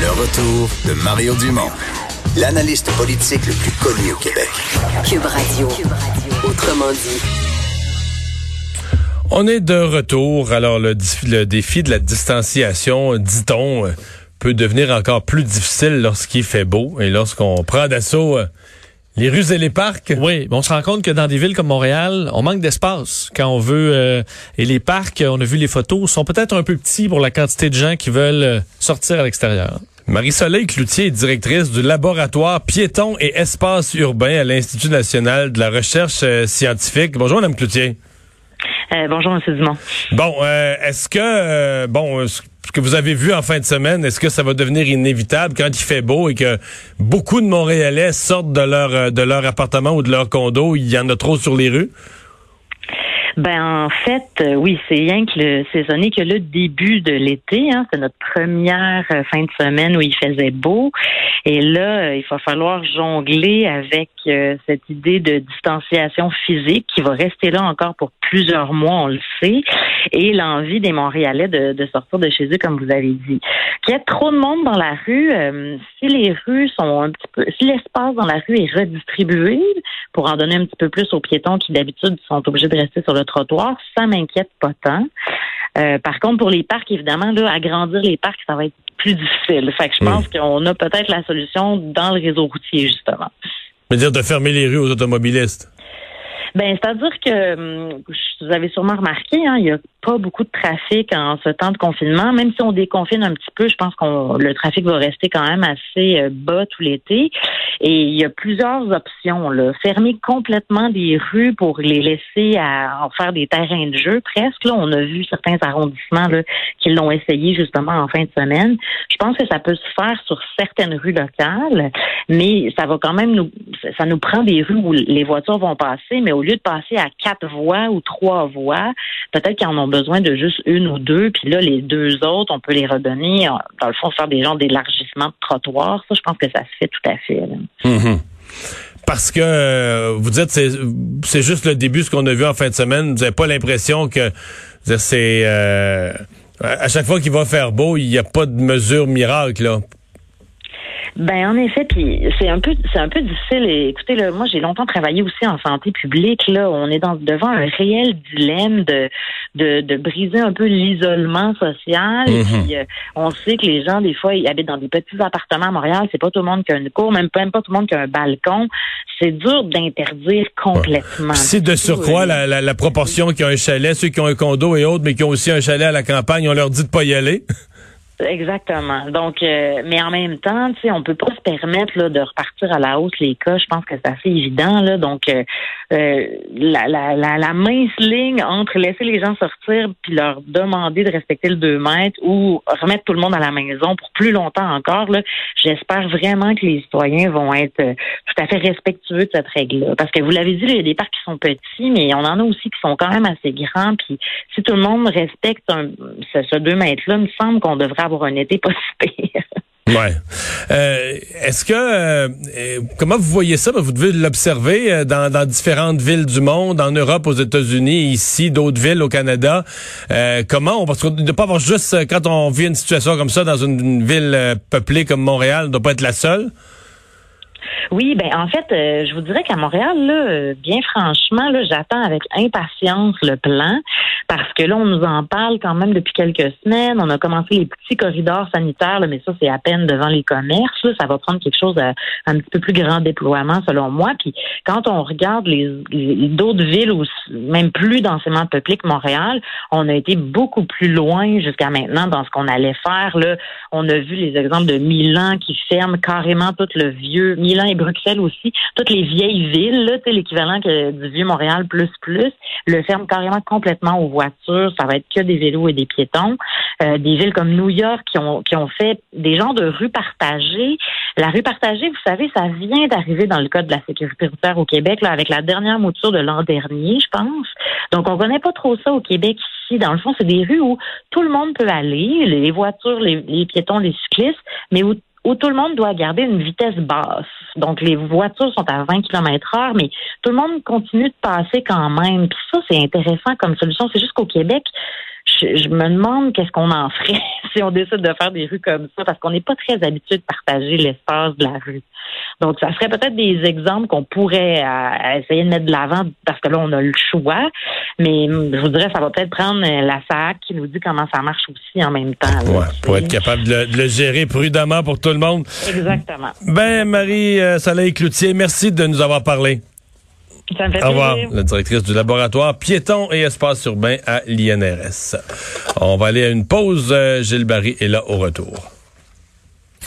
Le retour de Mario Dumont, l'analyste politique le plus connu au Québec. Cube Radio. Autrement dit. On est de retour. Alors, le, le défi de la distanciation, dit-on, peut devenir encore plus difficile lorsqu'il fait beau et lorsqu'on prend d'assaut euh, les rues et les parcs. Oui, on se rend compte que dans des villes comme Montréal, on manque d'espace quand on veut. Euh, et les parcs, on a vu les photos, sont peut-être un peu petits pour la quantité de gens qui veulent sortir à l'extérieur. Marie-Soleil Cloutier est directrice du laboratoire piéton et espace urbain à l'Institut national de la recherche scientifique. Bonjour, Mme Cloutier. Euh, bonjour, M. Dumont. Bon, euh, est-ce que, euh, bon, que vous avez vu en fin de semaine, est-ce que ça va devenir inévitable quand il fait beau et que beaucoup de Montréalais sortent de leur, de leur appartement ou de leur condo, il y en a trop sur les rues? Ben en fait, oui, c'est rien que le saisonnier que le début de l'été. Hein, c'est notre première fin de semaine où il faisait beau. Et là, il va falloir jongler avec cette idée de distanciation physique qui va rester là encore pour plusieurs mois, on le sait, et l'envie des Montréalais de, de, sortir de chez eux, comme vous avez dit. Qu'il y a trop de monde dans la rue, euh, si les rues sont un petit peu, si l'espace dans la rue est redistribué pour en donner un petit peu plus aux piétons qui d'habitude sont obligés de rester sur le trottoir, ça m'inquiète pas tant. Euh, par contre, pour les parcs, évidemment, là, agrandir les parcs, ça va être plus difficile. Fait que je pense qu'on a peut-être la solution dans le réseau routier, justement. Mais dire de fermer les rues aux automobilistes. Ben, c'est-à-dire que hum, vous avez sûrement remarqué, hein, il y a pas beaucoup de trafic en ce temps de confinement. Même si on déconfine un petit peu, je pense qu'on le trafic va rester quand même assez euh, bas tout l'été. Et il y a plusieurs options. Là. Fermer complètement des rues pour les laisser à en faire des terrains de jeu, presque. Là, on a vu certains arrondissements là, qui l'ont essayé justement en fin de semaine. Je pense que ça peut se faire sur certaines rues locales, mais ça va quand même nous, ça nous prend des rues où les voitures vont passer, mais au lieu de passer à quatre voies ou trois voies, peut-être qu'ils en ont besoin de juste une ou deux, puis là, les deux autres, on peut les redonner, dans le fond, faire des gens d'élargissement de trottoir. Ça, je pense que ça se fait tout à fait. Mm-hmm. Parce que euh, vous dites c'est c'est juste le début ce qu'on a vu en fin de semaine. Vous n'avez pas l'impression que c'est euh, à chaque fois qu'il va faire beau, il n'y a pas de mesure miracle là. Ben en effet, puis c'est un peu c'est un peu difficile. Et, écoutez, là, moi j'ai longtemps travaillé aussi en santé publique. Là, on est dans, devant un réel dilemme de de, de briser un peu l'isolement social. Puis, euh, on sait que les gens des fois ils habitent dans des petits appartements à Montréal. C'est pas tout le monde qui a une cour, même, même pas tout le monde qui a un balcon. C'est dur d'interdire complètement. C'est de surcroît euh, la, la, la proportion qui a un chalet, ceux qui ont un condo et autres, mais qui ont aussi un chalet à la campagne, on leur dit de pas y aller. Exactement. Donc, euh, mais en même temps, tu sais, on peut pas se permettre là, de repartir à la hausse les cas. Je pense que c'est assez évident là. Donc, euh, euh, la, la, la, mince ligne entre laisser les gens sortir puis leur demander de respecter le 2 mètres ou remettre tout le monde à la maison pour plus longtemps encore. Là, j'espère vraiment que les citoyens vont être tout à fait respectueux de cette règle-là. Parce que vous l'avez dit, il y a des parcs qui sont petits, mais on en a aussi qui sont quand même assez grands. Puis, si tout le monde respecte un, ce, ce 2 mètres-là, il me semble qu'on devrait avoir un été pas Ouais. Euh, est-ce que euh, comment vous voyez ça? Vous devez l'observer euh, dans, différentes villes du monde, en Europe, aux États-Unis, ici, d'autres villes au Canada. comment? On parce que ne pas avoir juste quand on vit une situation comme ça dans une, ville peuplée comme Montréal, ne doit pas être la seule. Oui, ben en fait, je vous dirais qu'à Montréal, là, bien franchement, là, j'attends avec impatience le plan parce que là, on nous en parle quand même depuis quelques semaines. On a commencé les petits corridors sanitaires, mais ça, c'est à peine devant les commerces. Ça va prendre quelque chose à, un petit peu plus grand déploiement, selon moi. Puis quand on regarde les, d'autres villes, ou même plus densément peuplées que Montréal, on a été beaucoup plus loin jusqu'à maintenant dans ce qu'on allait faire. Là, on a vu les exemples de Milan qui ferme carrément tout le vieux, Milan Bruxelles aussi, toutes les vieilles villes, l'équivalent du vieux Montréal plus plus, le ferme carrément complètement au voitures, ça va être que des vélos et des piétons. Euh, des villes comme New York qui ont, qui ont fait des genres de rues partagées. La rue partagée, vous savez, ça vient d'arriver dans le code de la sécurité routière au Québec, avec la dernière mouture de l'an dernier, je pense. Donc, on connaît pas trop ça au Québec ici. Dans le fond, c'est des rues où tout le monde peut aller, les voitures, les, les piétons, les cyclistes, mais où où tout le monde doit garder une vitesse basse. Donc, les voitures sont à 20 km heure, mais tout le monde continue de passer quand même. Puis ça, c'est intéressant comme solution. C'est juste qu'au Québec, je, je me demande qu'est-ce qu'on en ferait si on décide de faire des rues comme ça, parce qu'on n'est pas très habitué de partager l'espace de la rue. Donc, ça serait peut-être des exemples qu'on pourrait euh, essayer de mettre de l'avant, parce que là, on a le choix. Mais hum, je vous dirais, ça va peut-être prendre euh, la SAC qui nous dit comment ça marche aussi en même temps. là, Ouais, pour sais. être capable de le, de le gérer prudemment pour tout le monde. Exactement. Ben, Marie euh, Soleil Cloutier, merci de nous avoir parlé. Ça me fait Au revoir, plaisir. la directrice du laboratoire piéton et espace urbain à l'INRS. On va aller à une pause. Euh, Gilles Barry est là au retour.